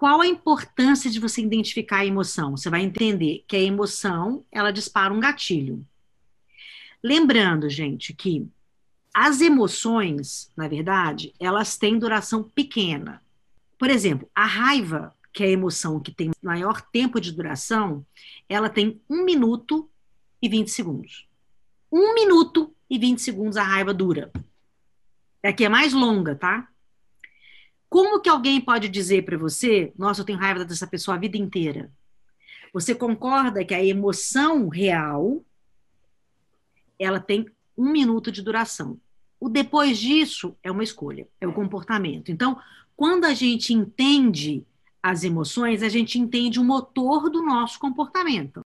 qual a importância de você identificar a emoção? Você vai entender que a emoção, ela dispara um gatilho. Lembrando, gente, que as emoções, na verdade, elas têm duração pequena. Por exemplo, a raiva, que é a emoção que tem maior tempo de duração, ela tem 1 minuto e 20 segundos. 1 minuto e 20 segundos a raiva dura. É que é mais longa, tá? Como que alguém pode dizer para você, nossa, eu tenho raiva dessa pessoa a vida inteira? Você concorda que a emoção real ela tem um minuto de duração. O depois disso é uma escolha, é o comportamento. Então, quando a gente entende as emoções, a gente entende o motor do nosso comportamento.